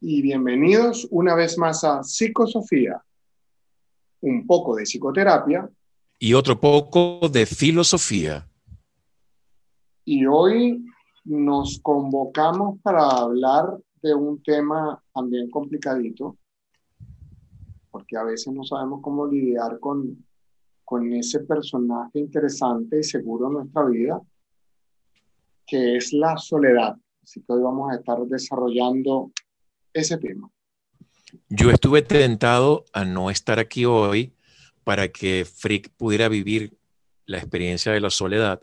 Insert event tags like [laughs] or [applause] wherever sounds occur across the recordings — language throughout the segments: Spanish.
y bienvenidos una vez más a Psicosofía, un poco de psicoterapia y otro poco de filosofía. Y hoy nos convocamos para hablar de un tema también complicadito, porque a veces no sabemos cómo lidiar con, con ese personaje interesante y seguro en nuestra vida, que es la soledad. Así que hoy vamos a estar desarrollando ese tema. Yo estuve tentado a no estar aquí hoy para que Frick pudiera vivir la experiencia de la soledad,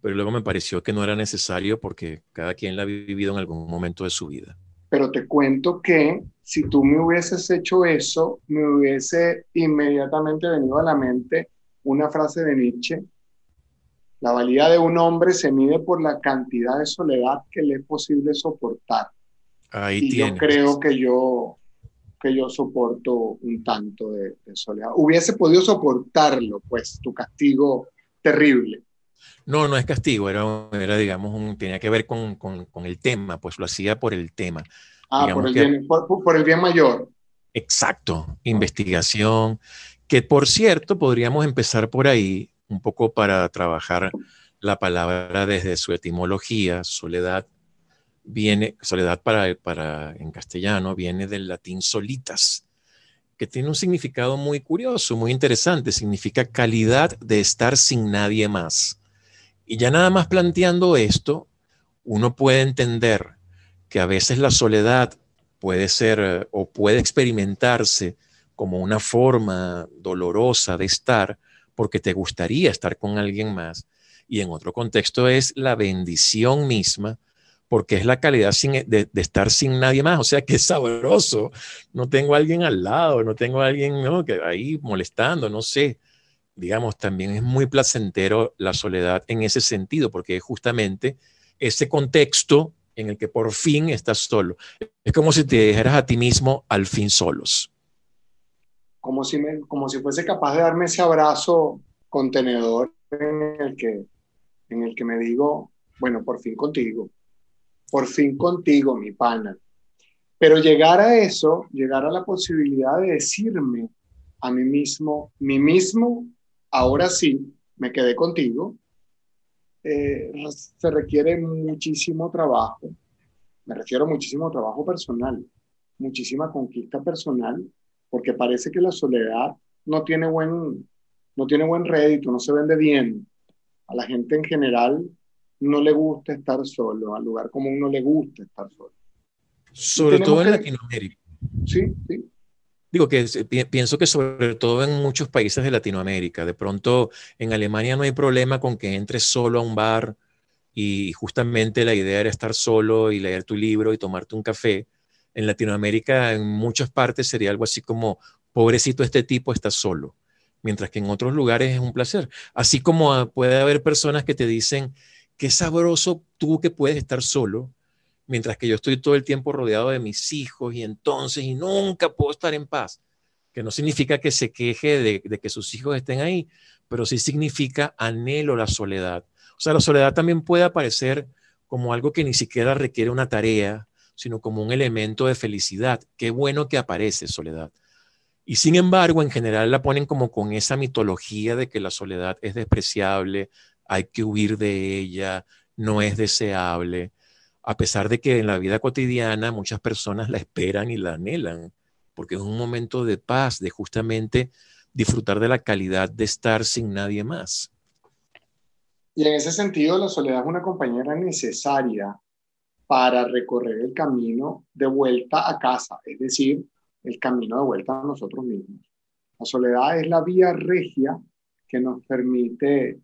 pero luego me pareció que no era necesario porque cada quien la ha vivido en algún momento de su vida. Pero te cuento que si tú me hubieses hecho eso, me hubiese inmediatamente venido a la mente una frase de Nietzsche. La valía de un hombre se mide por la cantidad de soledad que le es posible soportar. Ahí y yo creo que yo, que yo soporto un tanto de, soledad. Hubiese podido soportarlo, pues, tu castigo terrible. No, no es castigo, era, era digamos, un, tenía que ver con, con, con, el tema, pues lo hacía por el tema. Ah, por el, bien, por, el, bien, mayor. Exacto, investigación, que por cierto podríamos empezar por ahí un poco para trabajar la palabra desde su etimología, soledad, viene, soledad para, para, en castellano, viene del latín solitas, que tiene un significado muy curioso, muy interesante. Significa calidad de estar sin nadie más. Y ya nada más planteando esto, uno puede entender que a veces la soledad puede ser o puede experimentarse como una forma dolorosa de estar porque te gustaría estar con alguien más. Y en otro contexto es la bendición misma porque es la calidad e, de, estar sin nadie más. O sea, que es sabroso. No tengo a alguien al lado, no tengo a alguien ¿no? que ahí molestando, no sé. Digamos, también es muy placentero la soledad en ese sentido, porque es justamente ese contexto en el que por fin estás solo. Es como si te dijeras a ti mismo al fin solos. Como si, me, como si fuese capaz de darme ese abrazo contenedor en el que, en el que me digo, bueno, por fin contigo por fin contigo, mi pana. Pero llegar a eso, llegar a la posibilidad de decirme a mí mismo, mí mismo, ahora sí, me quedé contigo, eh, se requiere muchísimo trabajo, me refiero a muchísimo trabajo personal, muchísima conquista personal, porque parece que la soledad no tiene buen, no tiene buen rédito, no se vende bien. A la gente en general no le gusta estar solo, al lugar común no le gusta estar solo. Sobre todo en Latinoamérica. Sí, sí. Digo que pienso que sobre todo en muchos países de Latinoamérica, de pronto en Alemania no hay problema con que entres solo a un bar y justamente la idea era estar solo y leer tu libro y tomarte un café. En Latinoamérica, en muchas partes sería algo así como, pobrecito este tipo está solo, mientras que en otros lugares es un placer. Así como puede haber personas que te dicen, qué sabroso tú que puedes estar solo, mientras que yo estoy todo el tiempo rodeado de mis hijos y entonces y nunca puedo estar en paz. Que no significa que se queje de, que sus hijos estén ahí, pero sí significa anhelo la soledad. O sea, la soledad también puede aparecer como algo que ni siquiera requiere una tarea, sino como un elemento de felicidad. Qué bueno que aparece soledad. Y sin embargo, en general la ponen como con esa mitología de que la soledad es despreciable, hay que huir de ella, no es deseable, a pesar de que en la vida cotidiana muchas personas la esperan y la anhelan, porque es un momento de paz, de justamente disfrutar de la calidad de estar sin nadie más. Y en ese sentido, la soledad es una compañera necesaria para recorrer el camino de vuelta a casa, es decir, el camino de vuelta a nosotros mismos. La soledad es la vía regia que nos permite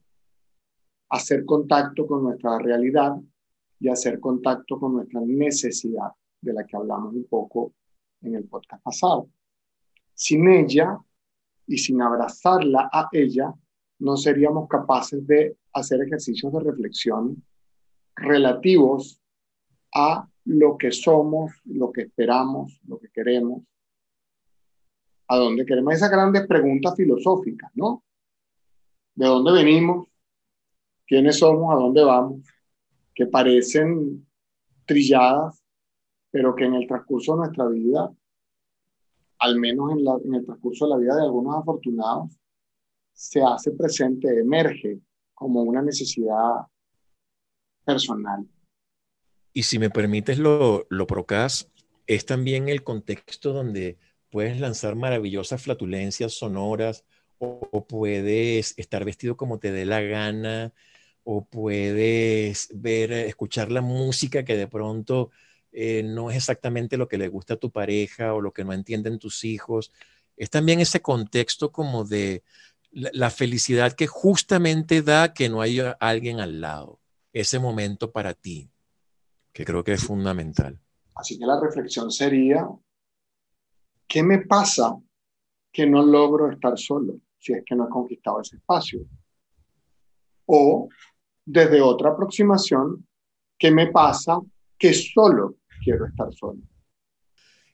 hacer contacto con nuestra realidad y hacer contacto con nuestra necesidad, de la que hablamos un poco en el podcast pasado. Sin ella y sin abrazarla a ella, no seríamos capaces de hacer ejercicios de reflexión relativos a lo que somos, lo que esperamos, lo que queremos, a dónde queremos. Esas grandes preguntas filosóficas, ¿no? ¿De dónde venimos? Quiénes somos, a dónde vamos, que parecen trilladas, pero que en el transcurso de nuestra vida, al menos en, en el transcurso de la vida de algunos afortunados, se hace presente, emerge como una necesidad personal. Y si me permites lo, lo procas, es también el contexto donde puedes lanzar maravillosas flatulencias sonoras o, puedes estar vestido como te dé la gana o puedes ver, escuchar la música que de pronto eh, no es exactamente lo que le gusta a tu pareja o lo que no entienden tus hijos. Es también ese contexto como de la felicidad que justamente da que no haya alguien al lado, ese momento para ti, que creo que es fundamental. Así que la reflexión sería, ¿qué me pasa que no logro estar solo si es que no he conquistado ese espacio? O desde otra aproximación, ¿qué me pasa que solo quiero estar solo?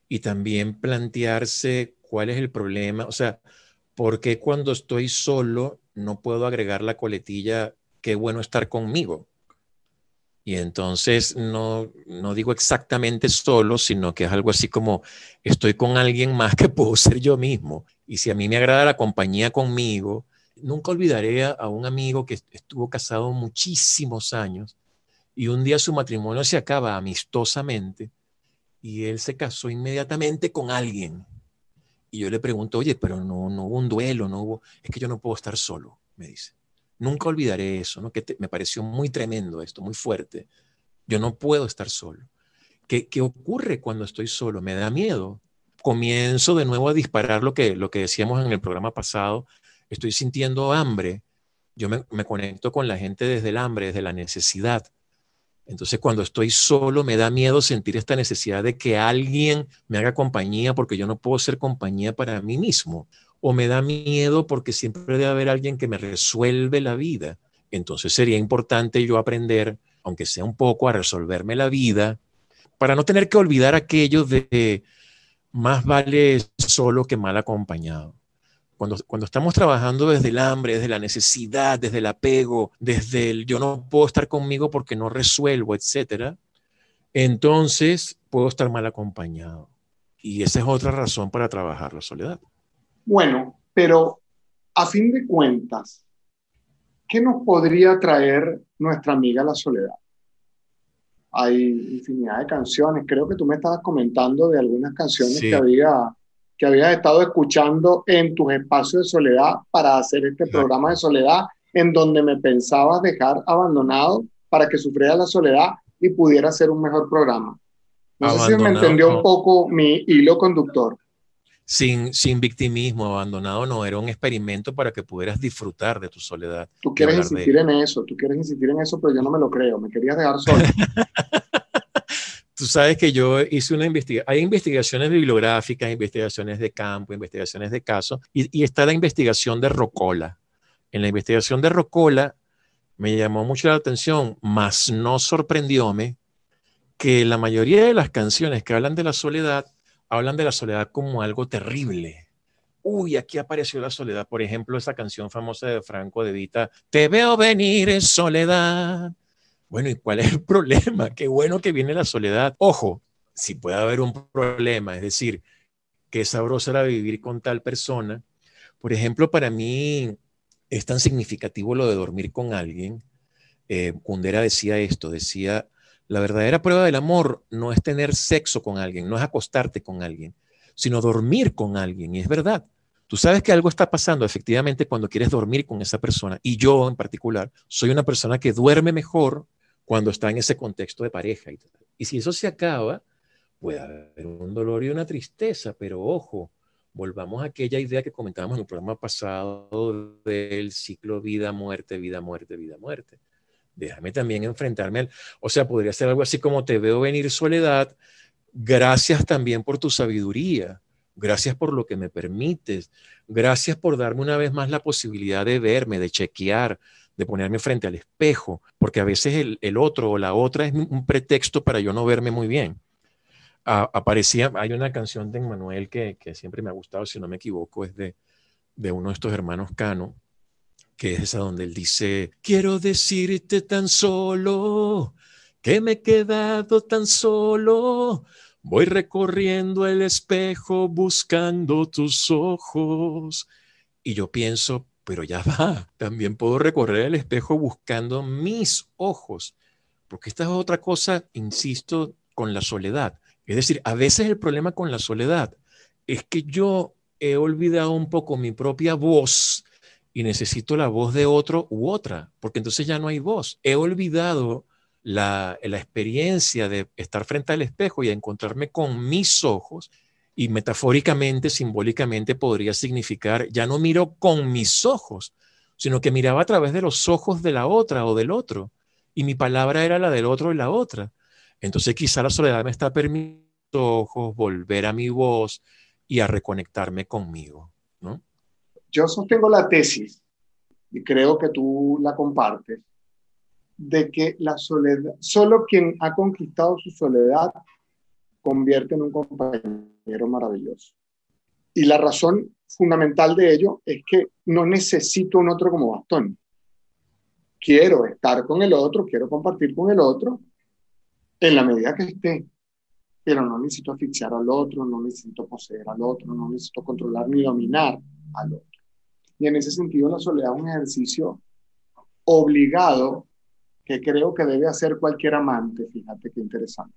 Y también plantearse cuál es el problema, o sea, ¿por qué cuando estoy solo no puedo agregar la coletilla, qué bueno estar conmigo? Y entonces no, no digo exactamente solo, sino que es algo así como estoy con alguien más que puedo ser yo mismo. Y si a mí me agrada la compañía conmigo, nunca olvidaré a, un amigo que estuvo casado muchísimos años y un día su matrimonio se acaba amistosamente y él se casó inmediatamente con alguien. Y yo le pregunto, oye, pero no, no hubo un duelo, no hubo, es que yo no puedo estar solo, me dice. Nunca olvidaré eso, ¿no? que me pareció muy tremendo esto, muy fuerte. Yo no puedo estar solo. ¿Qué, ¿Qué, ocurre cuando estoy solo? Me da miedo. Comienzo de nuevo a disparar lo que, lo que decíamos en el programa pasado. Estoy sintiendo hambre. Yo me, conecto con la gente desde el hambre, desde la necesidad. Entonces, cuando estoy solo, me da miedo sentir esta necesidad de que alguien me haga compañía porque yo no puedo ser compañía para mí mismo o me da miedo porque siempre debe haber alguien que me resuelve la vida. Entonces sería importante yo aprender, aunque sea un poco, a resolverme la vida, para no tener que olvidar aquello de más vale solo que mal acompañado. Cuando, cuando estamos trabajando desde el hambre, desde la necesidad, desde el apego, desde el yo no puedo estar conmigo porque no resuelvo, etcétera, entonces puedo estar mal acompañado. Y esa es otra razón para trabajar la soledad. Bueno, pero a fin de cuentas, ¿qué nos podría traer nuestra amiga la soledad? Hay infinidad de canciones. Creo que tú me estabas comentando de algunas canciones que había que habías estado escuchando en tus espacios de soledad para hacer este programa de soledad, en donde me pensabas dejar abandonado para que sufriera la soledad y pudiera ser un mejor programa. No sé si me entendió un poco mi hilo conductor sin, sin victimismo, abandonado, no, era un experimento para que pudieras disfrutar de tu soledad. Tú quieres insistir en eso, tú quieres insistir en eso, pero yo no me lo creo, me querías dejar solo. [laughs] tú sabes que yo hice una investigación, hay investigaciones bibliográficas, investigaciones de campo, investigaciones de caso, y, y está la investigación de Rocola. En la investigación de Rocola me llamó mucho la atención, mas no sorprendióme que la mayoría de las canciones que hablan de la soledad hablan de la soledad como algo terrible. Uy, aquí apareció la soledad. Por ejemplo, esa canción famosa de Franco de Vita, Te veo venir en soledad. Bueno, ¿y cuál es el [laughs] problema? Qué bueno que viene la soledad. Ojo, si puede haber un problema, es decir, qué sabroso era vivir con tal persona. Por ejemplo, para mí es tan significativo lo de dormir con alguien. Eh, Kundera decía esto, decía, la verdadera prueba del amor no es tener sexo con alguien, no es acostarte con alguien, sino dormir con alguien. Y es verdad. Tú sabes que algo está pasando efectivamente cuando quieres dormir con esa persona. Y yo en particular soy una persona que duerme mejor cuando está en ese contexto de pareja. Y, si eso se acaba, puede haber un dolor y una tristeza, pero ojo, volvamos a aquella idea que comentábamos en el programa pasado del ciclo vida-muerte, vida-muerte, vida-muerte déjame también enfrentarme al... O sea, podría ser algo así como te veo venir soledad, gracias también por tu sabiduría, gracias por lo que me permites, gracias por darme una vez más la posibilidad de verme, de chequear, de ponerme frente al espejo, porque a veces el, otro o la otra es un pretexto para yo no verme muy bien. aparecía, hay una canción de Emmanuel que, que, siempre me ha gustado, si no me equivoco, es de, de uno de estos hermanos Cano, que es esa donde él dice, quiero decirte tan solo que me he quedado tan solo Voy recorriendo el espejo buscando tus ojos. Y yo pienso, pero ya [laughs] va, también puedo recorrer el espejo buscando mis ojos. Porque esta es otra cosa, insisto, con la soledad. Es decir, a veces el problema con la soledad es que yo he olvidado un poco mi propia voz y necesito la voz de otro u otra, porque entonces ya no hay voz. He olvidado la, experiencia de estar frente al espejo y encontrarme con mis ojos y metafóricamente, simbólicamente podría significar, ya no miro con mis ojos, sino que miraba a través de los ojos de la otra o del otro. Y mi palabra era la del otro y la otra. Entonces quizá la soledad me está permitiendo volver a mi voz y a reconectarme conmigo. ¿no? Yo sostengo la tesis, y creo que tú la compartes, de que la soledad, solo quien ha conquistado su soledad convierte en un compañero maravilloso. Y la razón fundamental de ello es que no necesito un otro como bastón. Quiero estar con el otro, quiero compartir con el otro en la medida que esté, pero no necesito asfixiar al otro, no necesito poseer al otro, no necesito controlar ni dominar al otro. Y en ese sentido la soledad es un ejercicio obligado que creo que debe hacer cualquier amante, fíjate qué interesante,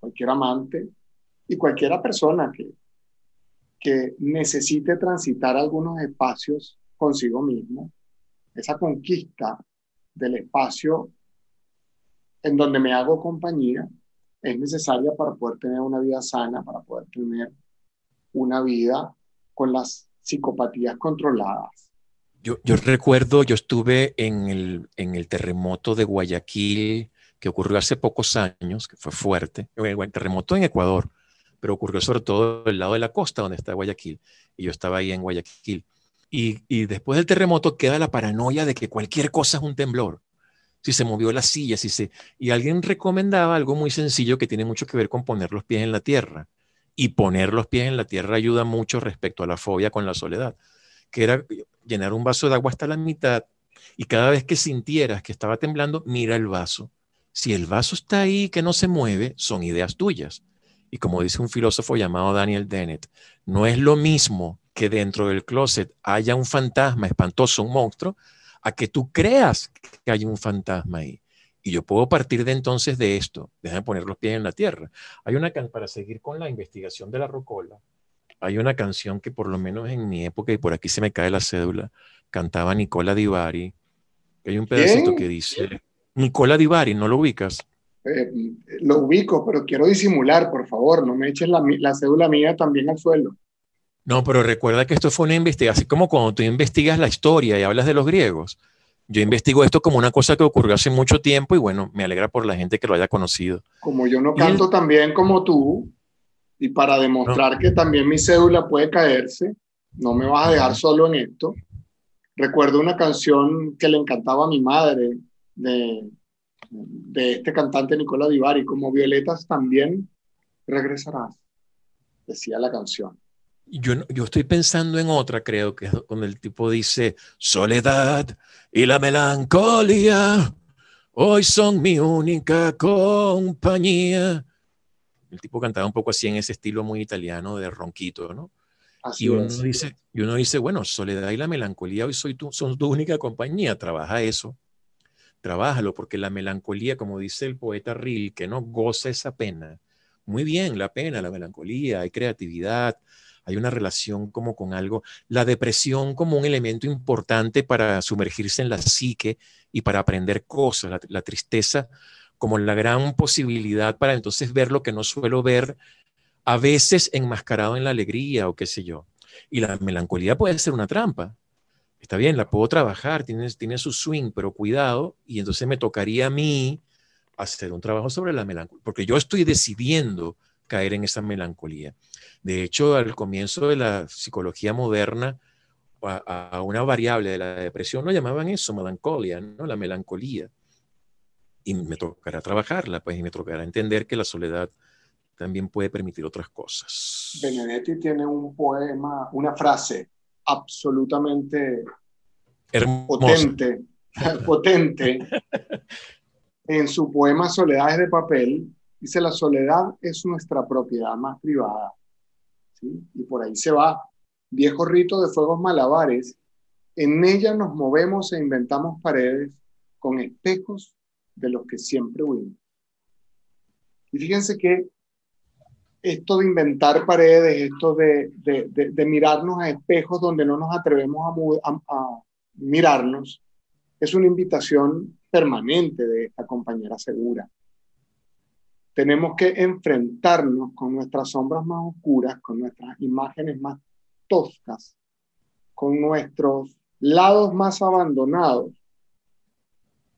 cualquier amante y cualquiera persona que, que necesite transitar algunos espacios consigo mismo, esa conquista del espacio en donde me hago compañía, es necesaria para poder tener una vida sana, para poder tener una vida con las psicopatías controladas. Yo, recuerdo, yo estuve en el, en el terremoto de Guayaquil, que ocurrió hace pocos años, que fue fuerte, el terremoto en Ecuador, pero ocurrió sobre todo del lado de la costa donde está Guayaquil, y yo estaba ahí en Guayaquil. Y, y, después del terremoto queda la paranoia de que cualquier cosa es un temblor. Si se movió la silla, si se... Y alguien recomendaba algo muy sencillo que tiene mucho que ver con poner los pies en la tierra. Y poner los pies en la tierra ayuda mucho respecto a la fobia con la soledad que era llenar un vaso de agua hasta la mitad y cada vez que sintieras que estaba temblando, mira el vaso. Si el vaso está ahí que no se mueve, son ideas tuyas. Y como dice un filósofo llamado Daniel Dennett, no es lo mismo que dentro del closet haya un fantasma espantoso, un monstruo, a que tú creas que hay un fantasma ahí. Y yo puedo partir de entonces de esto, déjame poner los pies en la tierra. Hay una, para seguir con la investigación de la rocola, hay una canción que por lo menos en mi época, y por aquí se me cae la cédula, cantaba Nicola Divari. Hay un pedacito que dice, Nicola Divari, ¿no lo ubicas? Eh, lo ubico, pero quiero disimular, por favor, no me eches la, la cédula mía también al suelo. No, pero recuerda que esto fue una investigación, así como cuando tú investigas la historia y hablas de los griegos. Yo investigo esto como una cosa que ocurrió hace mucho tiempo y bueno, me alegra por la gente que lo haya conocido. Como yo no canto tan bien como tú, y para demostrar que también mi cédula puede caerse, no me vas a dejar solo en esto. Recuerdo una canción que le encantaba a mi madre de, de este cantante Nicola Divari, como Violetas también regresarás, decía la canción. Yo, yo estoy pensando en otra, creo que es donde el tipo dice, soledad y la melancolía, hoy son mi única compañía el tipo cantaba un poco así en ese estilo muy italiano de ronquito, ¿no? y, uno dice, y uno dice, bueno, soledad y la melancolía hoy soy tu, son tu única compañía, trabaja eso, trabájalo, porque la melancolía, como dice el poeta que ¿no? Goza esa pena. Muy bien, la pena, la melancolía, hay creatividad, hay una relación como con algo, la depresión como un elemento importante para sumergirse en la psique y para aprender cosas, la, la tristeza como la gran posibilidad para entonces ver lo que no suelo ver, a veces enmascarado en la alegría o qué sé yo. Y la melancolía puede ser una trampa. Está bien, la puedo trabajar, tiene, tiene su swing, pero cuidado, y entonces me tocaría a mí hacer un trabajo sobre la melancolía, porque yo estoy decidiendo caer en esa melancolía. De hecho, al comienzo de la psicología moderna, a, una variable de la depresión lo llamaban eso, melancolía, ¿no? La melancolía y me tocará trabajarla, pues, y me tocará entender que la soledad también puede permitir otras cosas. Benedetti tiene un poema, una frase absolutamente potente, [laughs] potente. En su poema Soledades de papel Dice, la soledad es nuestra propiedad más privada. ¿sí? Y por ahí se va. Viejo rito de fuegos malabares. En ella nos movemos e inventamos paredes con espejos de los que siempre huimos. Y fíjense que esto de inventar paredes, esto de, de, mirarnos a espejos donde no nos atrevemos a, mirarnos, es una invitación permanente de esta compañera segura. Tenemos que enfrentarnos con nuestras sombras más oscuras, con nuestras imágenes más toscas, con nuestros lados más abandonados.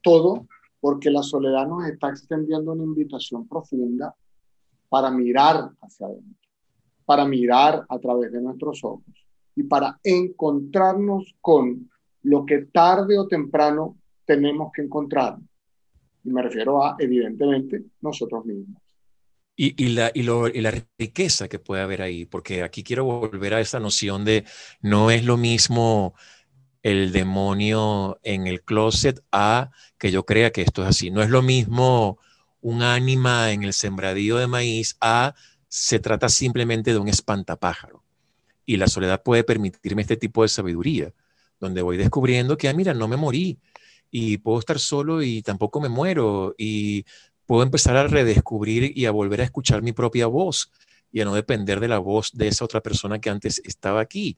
Todo porque la soledad nos está extendiendo una invitación profunda para mirar hacia adentro, para mirar a través de nuestros ojos y para encontrarnos con lo que tarde o temprano tenemos que encontrar. Y me refiero a, evidentemente, nosotros mismos. Y, la, riqueza que puede haber ahí, porque aquí quiero volver a esa noción de no es lo mismo el demonio en el closet a que yo crea que esto es así. No es lo mismo un ánima en el sembradío de maíz a se trata simplemente de un espantapájaro. Y la soledad puede permitirme este tipo de sabiduría, donde voy descubriendo que, ah, mira, no me morí y puedo estar solo y tampoco me muero y puedo empezar a redescubrir y a volver a escuchar mi propia voz y a no depender de la voz de esa otra persona que antes estaba aquí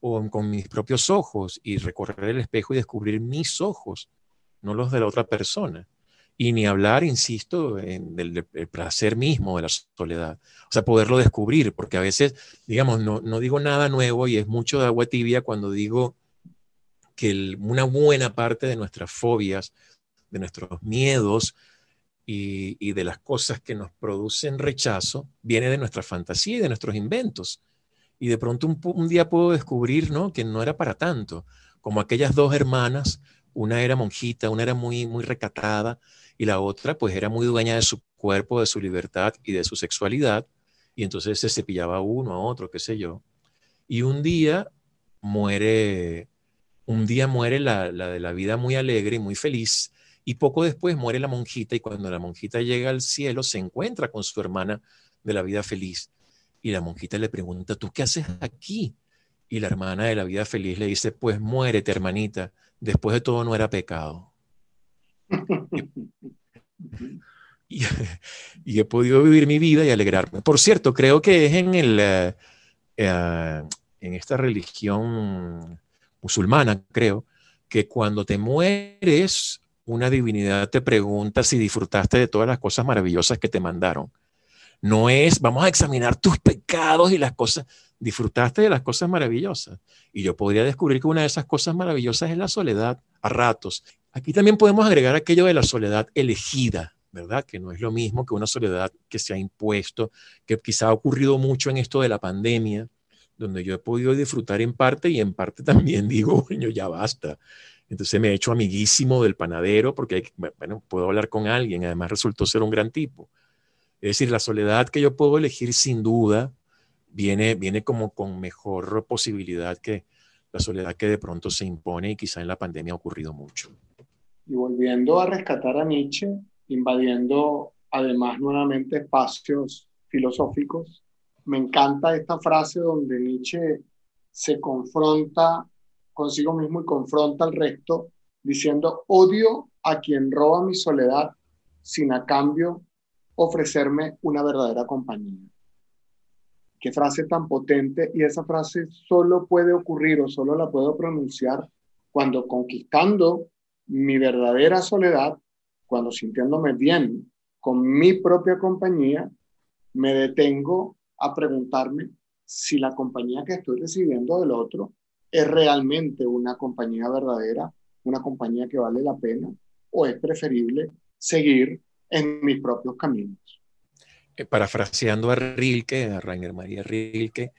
o con mis propios ojos y recorrer el espejo y descubrir mis ojos, no los de la otra persona. Y ni hablar, insisto, en del, placer mismo de la soledad. O sea, poderlo descubrir, porque a veces, digamos, no, no digo nada nuevo y es mucho de agua tibia cuando digo que una buena parte de nuestras fobias, de nuestros miedos y, de las cosas que nos producen rechazo, viene de nuestra fantasía y de nuestros inventos. Y de pronto un, día puedo descubrir ¿no? que no era para tanto, como aquellas dos hermanas, una era monjita, una era muy, muy recatada y la otra pues era muy dueña de su cuerpo, de su libertad y de su sexualidad, y entonces se cepillaba uno a otro, qué sé yo. Y un día muere un día muere la, de la vida muy alegre y muy feliz, y poco después muere la monjita, y cuando la monjita llega al cielo se encuentra con su hermana de la vida feliz. Y la monjita le pregunta, ¿tú qué haces aquí? Y la hermana de la vida feliz le dice, pues muérete, hermanita, después de todo no era pecado. [laughs] y, he podido vivir mi vida y alegrarme. Por cierto, creo que es en, el, eh, eh, en esta religión musulmana, creo, que cuando te mueres, una divinidad te pregunta si disfrutaste de todas las cosas maravillosas que te mandaron. No es, vamos a examinar tus pecados y las cosas, disfrutaste de las cosas maravillosas. Y yo podría descubrir que una de esas cosas maravillosas es la soledad a ratos. Aquí también podemos agregar aquello de la soledad elegida, ¿verdad? Que no es lo mismo que una soledad que se ha impuesto, que quizá ha ocurrido mucho en esto de la pandemia, donde yo he podido disfrutar en parte y en parte también [laughs] digo, bueno, ya basta. Entonces me he hecho amiguísimo del panadero porque, bueno, puedo hablar con alguien, además resultó ser un gran tipo. Es decir, la soledad que yo puedo elegir sin duda viene, viene como con mejor posibilidad que la soledad que de pronto se impone y quizá en la pandemia ha ocurrido mucho. Y volviendo a rescatar a Nietzsche, invadiendo además nuevamente espacios filosóficos, me encanta esta frase donde Nietzsche se confronta consigo mismo y confronta al resto diciendo, odio a quien roba mi soledad sin a cambio ofrecerme una verdadera compañía. Qué frase tan potente y esa frase solo puede ocurrir o solo la puedo pronunciar cuando conquistando mi verdadera soledad, cuando sintiéndome bien con mi propia compañía, me detengo a preguntarme si la compañía que estoy recibiendo del otro es realmente una compañía verdadera, una compañía que vale la pena, o es preferible seguir en mis propios caminos. Eh, parafraseando a Rilke, a Rainer María Rilke,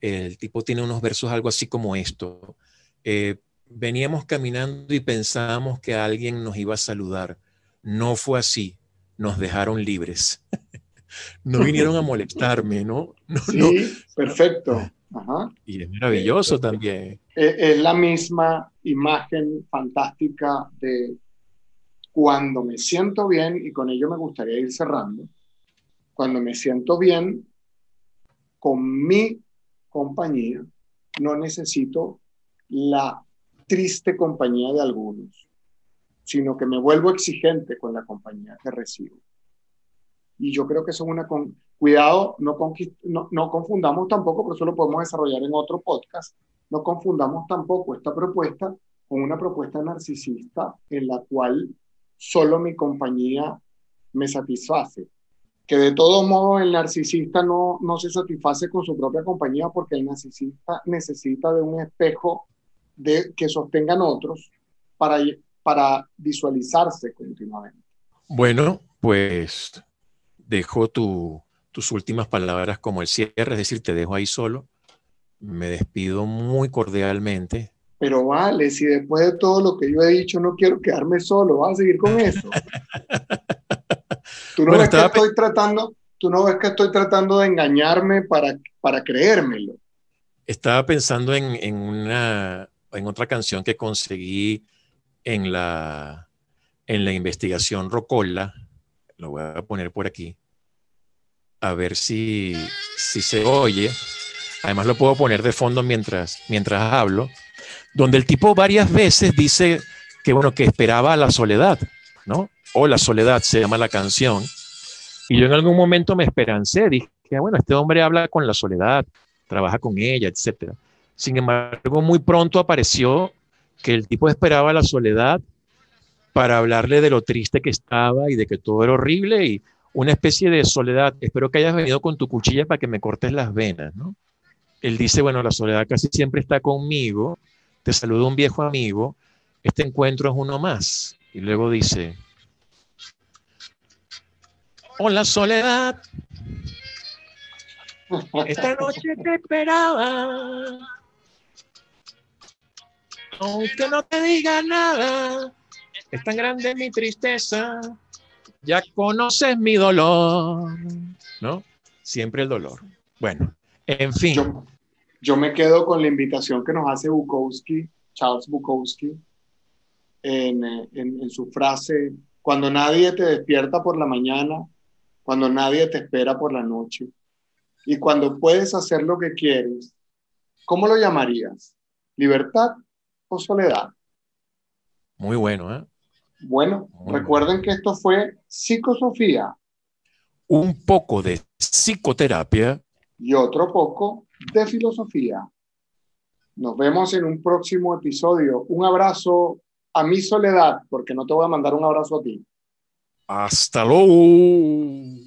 el tipo tiene unos versos algo así como esto. Eh, veníamos caminando y pensábamos que alguien nos iba a saludar. No fue así, nos dejaron libres. [laughs] no vinieron a molestarme, ¿no? sí, perfecto. Y es maravilloso también. Es, la misma imagen fantástica de cuando me siento bien, y con ello me gustaría ir cerrando, cuando me siento bien con mi compañía, no necesito la triste compañía de algunos, sino que me vuelvo exigente con la compañía que recibo. Y yo creo que eso es una... Con... Cuidado, no, no, no confundamos tampoco, pero eso lo podemos desarrollar en otro podcast, no confundamos tampoco esta propuesta con una propuesta narcisista en la cual solo mi compañía me satisface. Que de todo modo el narcisista no, no se satisface con su propia compañía porque el narcisista necesita de un espejo de, que sostengan otros para, para visualizarse continuamente. Bueno, pues dejo tu, tus últimas palabras como el cierre, es decir, te dejo ahí solo. Me despido muy cordialmente. Pero vale, si después de todo lo que yo he dicho no quiero quedarme solo, vas a seguir con eso. tú no ves que estoy tratando, tú no ves que estoy tratando de engañarme para, para creérmelo. Estaba pensando en, en, una, en otra canción que conseguí en la, en la investigación Rocola, lo voy a poner por aquí, a ver si, si se oye. Además lo puedo poner de fondo mientras, mientras hablo, donde el tipo varias veces dice que, bueno, que esperaba la soledad, ¿no? O la soledad se llama la canción. Y yo en algún momento me esperancé, dije, bueno, este hombre habla con la soledad, trabaja con ella, etc. Sin embargo, muy pronto apareció que el tipo esperaba la soledad para hablarle de lo triste que estaba y de que todo era horrible y una especie de soledad. Espero que hayas venido con tu cuchilla para que me cortes las venas, ¿no? Él dice, bueno, la soledad casi siempre está conmigo, te saluda un viejo amigo, este encuentro es uno más. Y luego dice, hola soledad, esta noche te esperaba, aunque no te diga nada, es tan grande mi tristeza, ya conoces mi dolor, ¿no? Siempre el dolor. Bueno, en fin. Me quedo con la invitación que nos hace Bukowski, Charles Bukowski, en, en su frase, cuando nadie te despierta por la mañana, cuando nadie te espera por la noche, y cuando puedes hacer lo que quieres, ¿cómo lo llamarías? ¿Libertad o soledad? Muy bueno, ¿eh? Bueno, recuerden que esto fue psicosofía. Un poco de psicoterapia. Y otro poco de filosofía. Nos vemos en un próximo episodio. Un abrazo a mi soledad, porque no te voy a mandar un abrazo a ti. Hasta luego.